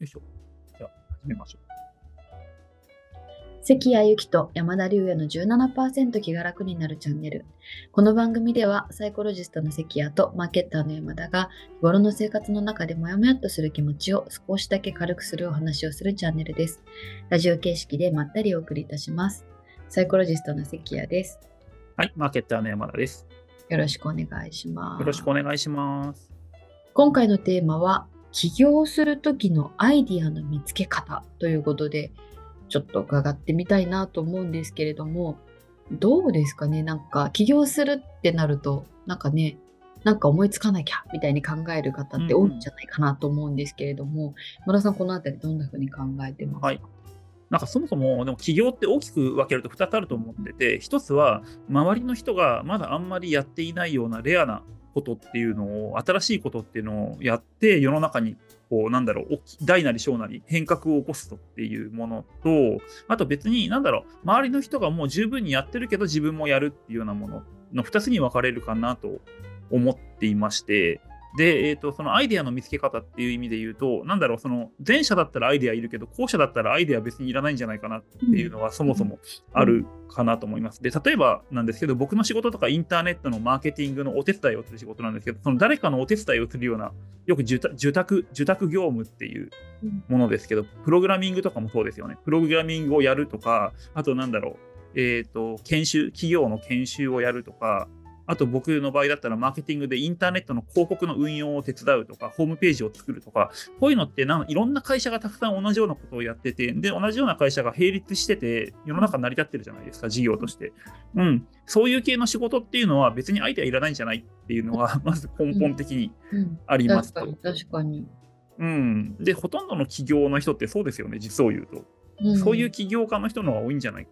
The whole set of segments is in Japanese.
よいしょ。じゃあ、始めましょう。関谷由紀と山田龍也の17%気が楽になるチャンネル。この番組ではサイコロジストの関谷とマーケッターの山田が日頃の生活の中でモヤモヤっとする気持ちを少しだけ軽くするお話をするチャンネルです。ラジオ形式でまったりお送りいたします。サイコロジストの関谷です。はい、マーケッターの山田です。よろしくお願いします。よろしくお願いします。今回のテーマは起業する時のアイディアの見つけ方ということでちょっと伺ってみたいなと思うんですけれどもどうですかね？なんか起業するってなるとなんかねなんか思いつかなきゃみたいに考える方って多いんじゃないかなと思うんですけれども、村田さんこのあたりどんなふうに考えてますか、はい。なんかそもそも、でも起業って大きく分けると2つあると思ってて、1つは周りの人がまだあんまりやっていないようなレアなことっていうのを、新しいことっていうのをやって、世の中にこう、なんだろう、大なり小なり変革を起こすとっていうものと、あと別に、なんだろう、周りの人がもう十分にやってるけど自分もやるっていうようなものの2つに分かれるかなと思っていまして、で、えー、とそのアイデアの見つけ方っていう意味で言うと、なんだろう、その前者だったらアイデアいるけど、後者だったらアイデア別にいらないんじゃないかなっていうのはそもそもあるかなと思います。で、例えばなんですけど、僕の仕事とかインターネットのマーケティングのお手伝いをする仕事なんですけど、その誰かのお手伝いをするような、よく受託受託業務っていうものですけど、プログラミングとかもそうですよね。プログラミングをやるとか、あとなんだろう、えっ、と、研修、企業の研修をやるとか、あと僕の場合だったらマーケティングでインターネットの広告の運用を手伝うとか、ホームページを作るとか、こういうのってなんいろんな会社がたくさん同じようなことをやってて、で、同じような会社が並立してて、世の中成り立ってるじゃないですか、事業として。うん。そういう系の仕事っていうのは別にアイデアいらないんじゃないっていうのは、まず根本的にうんありますと。確かに確かに、うん。で、ほとんどの企業の人ってそうですよね、実を言うと。うんそういう起業家の人の方が多いんじゃないか。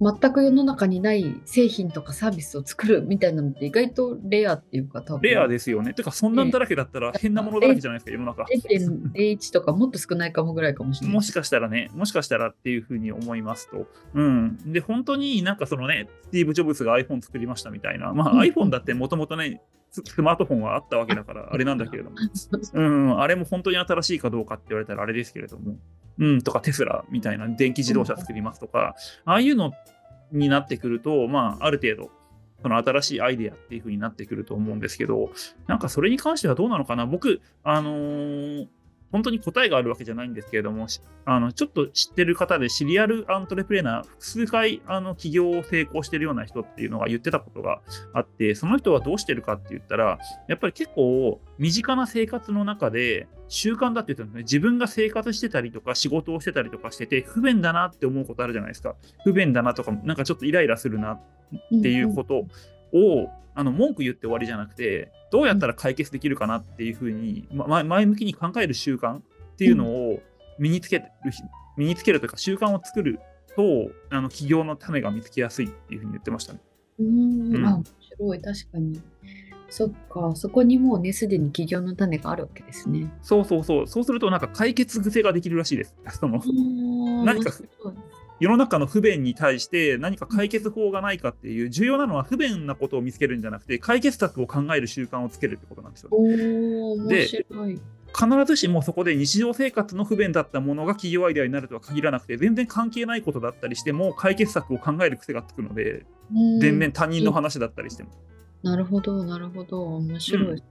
全く世の中にない製品とかサービスを作るみたいなのって意外とレアっていうか多分レアですよね。てか、そんなんだらけだったら変なものだらけじゃないですか、世の中。0.01とかもっと少ないかもぐらいかもしれない。もしかしたらね、もしかしたらっていうふうに思いますと。うん。で、本当になんかそのね、スティーブ・ジョブズが iPhone 作りましたみたいな。まあ、うん iPhone だってもともとね、ススマートフォンはあったわけだから、あれなんだけれども。うん、あれも本当に新しいかどうかって言われたらあれですけれども。うん、とかテスラみたいな電気自動車作りますとか、ああいうのになってくると、まあ、ある程度、その新しいアイデアっていう風になってくると思うんですけど、なんかそれに関してはどうなのかな？僕、あのー本当に答えがあるわけじゃないんですけれども、あのちょっと知ってる方でシリアルアントレプレーナー、複数回あの起業を成功してるような人っていうのが言ってたことがあって、その人はどうしてるかって言ったら、やっぱり結構身近な生活の中で習慣だって言ったんですね。自分が生活してたりとか仕事をしてたりとかしてて、不便だなって思うことあるじゃないですか。不便だなとか、なんかちょっとイライラするなっていうことを、あの文句言って終わりじゃなくて、どうやったら解決できるかなっていうふうに、ま、前向きに考える習慣っていうのを身につける、身につけるというか習慣を作ると、あの起業の種が見つけやすいっていうふうに言ってましたね。うん、うんあ面白い確かに。そっかそこにもうねすでに起業の種があるわけですね。そうそうそう。そうするとなんか解決癖ができるらしいです。その何か世の中の不便に対して何か解決法がないかっていう重要なのは不便なことを見つけるんじゃなくて解決策を考える習慣をつけるってことなんですよ。おお面で。必ずしもそこで日常生活の不便だったものが企業アイデアになるとは限らなくて全然関係ないことだったりしても解決策を考える癖がつくのでうん全然他人の話だったりしても。なるほどなるほど面白い。うん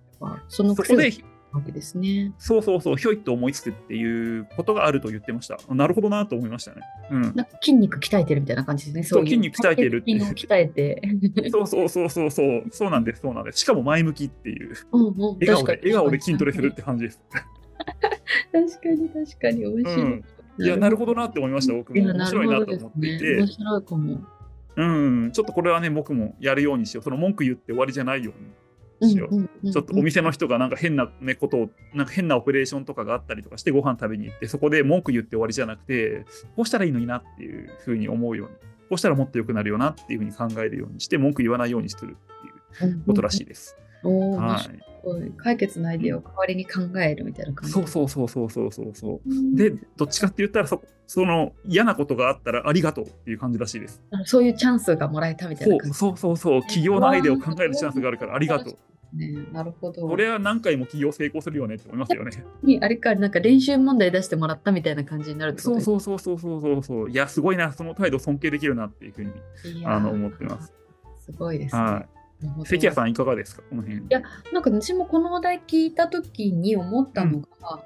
そのそこでわけですね。そうそうそうひょいっと思いつくっていうことがあると言ってました。なるほどなと思いましたね。うん、なんか筋肉鍛えてるみたいな感じですね。そうい筋肉鍛えてるっていう筋肉鍛えて。そうそうそうそうそうそうなんですそうなんです。しかも前向きっていううんうん笑顔で笑顔で筋トレするって感じです。確かに確かに面白い。うんいやなるほどなって思いました僕も面白いなと思っていてね面。白いかも。うん、ちょっとこれはね、僕もやるようにしよう。その文句言って終わりじゃないようにしよ。ちょっとお店の人がなんか変な、ね、ことを、なんか変なオペレーションとかがあったりとかしてご飯食べに行って、そこで文句言って終わりじゃなくて、こうしたらいいのになっていうふうに思うように、こうしたらもっと良くなるよなっていうふうに考えるようにして、文句言わないようにするっていうことらしいです。は白い解決のアイデアを代わりに考えるみたいな感い。じ。そうそうそうそうそうそうそう。うんで、どっちかって言ったらそ、その嫌なことがあったらありがとうっていう感じらしいです。そういうチャンスがもらえたみたいな感じ。そうそうそうそう、企業のアイデアを考えるチャンスがあるからありがとう。ね。なるほど。これは何回も起業成功するよねって思いますよね。にあれか、なんか練習問題出してもらったみたいな感じになるってことそうそうそうそうそうそうそう。いや、すごいな、その態度尊敬できるなっていうふうにあの思ってます。すごいですね。はい。関谷さん、いかがですか、この辺。やなんか私もこのお題聞いた時に思ったのが、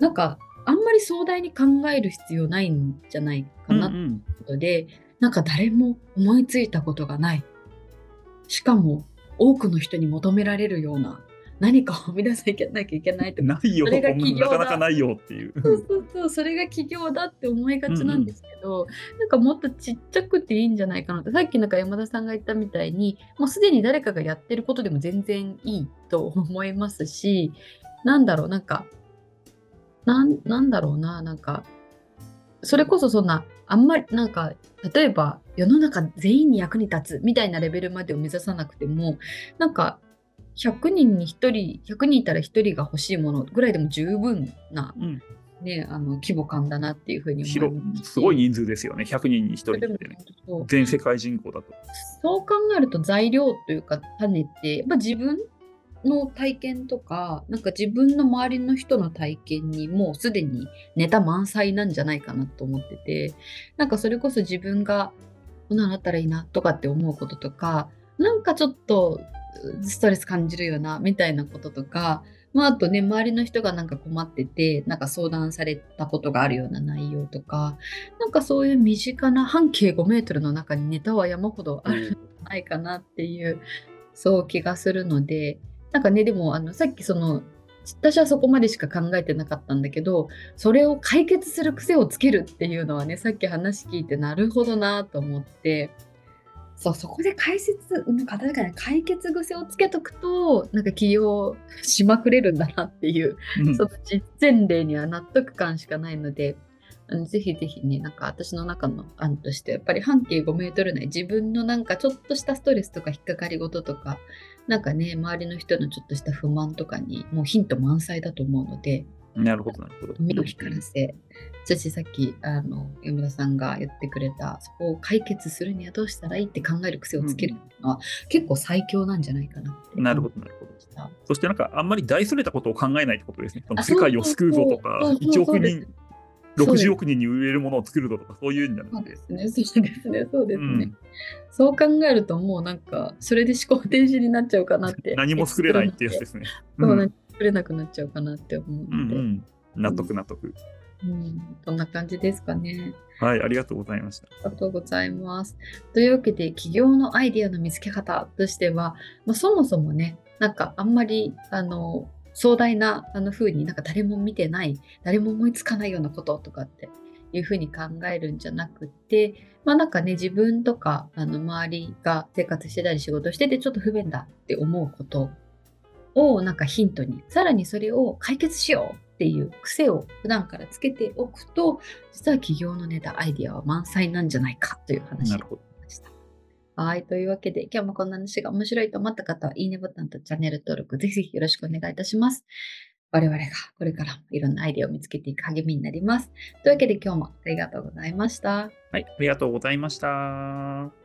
なんかあんまり壮大に考える必要ないんじゃないかなってうんうんことで、なんか誰も思いついたことがない。しかも多くの人に求められるような何かを生み出さなきゃいけないってないよ、それが起業だなかなかないよっていう。そうそうそう、それが起業だって思いがちなんですけど、なんかもっとちっちゃくていいんじゃないかなって、さっきなんか山田さんが言ったみたいに、もうすでに誰かがやってることでも全然いいと思いますし、なんだろう、なんか、なんなんだろうな、なんか、それこそそんな、あんまりなんか、例えば世の中全員に役に立つみたいなレベルまでを目指さなくても、なんか、100人に1人、100人いたら1人が欲しいものぐらいでも十分なうん、ね、あの規模感だなっていうふうに思い広ますしすごい人数ですよね、100人に1人ってね。全世界人口だと。そう考えると材料というか種ってやっぱ自分の体験とかなんか自分の周りの人の体験にもうすでにネタ満載なんじゃないかなと思っててなんかそれこそ自分がこんなのあったらいいなとかって思うこととかなんかちょっとうストレス感じるよなみたいなこととかまあ、あとね、周りの人がなんか困ってて、なんか相談されたことがあるような内容とか、なんかそういう身近な半径5メートルの中にネタは山ほどあるんじゃないかなっていう、そう気がするので、なんかね、でもあのさっきその、私はそこまでしか考えてなかったんだけど、それを解決する癖をつけるっていうのはね、さっき話聞いてなるほどなと思って、そう、そこで解説、なんか確かに解決癖をつけとくと、なんか起業しまくれるんだなっていう、うん。その実践例には納得感しかないので、あのぜひぜひね、なんか私の中の案として、やっぱり半径5メートル内、自分のなんかちょっとしたストレスとか引っかかり事とか、なんかね、周りの人のちょっとした不満とかに、もうヒント満載だと思うので、なるほど、なるほど。目を光らせ、そしてさっきあの山田さんが言ってくれた、そこを解決するにはどうしたらいいって考える癖をつけるのは、結構最強なんじゃないかなって。なるほど、なるほど。ど。そしてなんかあんまり大それたことを考えないってことですね。そのあ世界を救うぞとかそうそうそう、1億人、そうです60億人に売れるものを作るぞとか、そういうんじゃなくて。そうですね、そうですね、そうですね。うんそう考えるともうなんか、それで思考停止になっちゃうかなって。何も作れないっていうやつですね。そう、うん何も作れなくなっちゃうかなって思ううんので、うん。納得、納得。うん、そんな感じですかね。はい、ありがとうございました。ありがとうございます。というわけで、起業のアイデアの見つけ方としては、まあ、そもそもね、なんかあんまり、あの、壮大なあの風になんか誰も見てない、誰も思いつかないようなこととかっていう風に考えるんじゃなくて、まあなんかね、自分とかあの周りが生活してたり仕事しててちょっと不便だって思うことをなんかヒントに、さらにそれを解決しようっていう癖を普段からつけておくと、実は起業のネタ、アイディアは満載なんじゃないかという話をなるほど。ました。はい。というわけで、今日もこんな話が面白いと思った方は、いいねボタンとチャンネル登録、ぜひぜひよろしくお願いいたします。我々がこれからもいろんなアイデアを見つけていく励みになります。というわけで今日もありがとうございました。はい、ありがとうございました。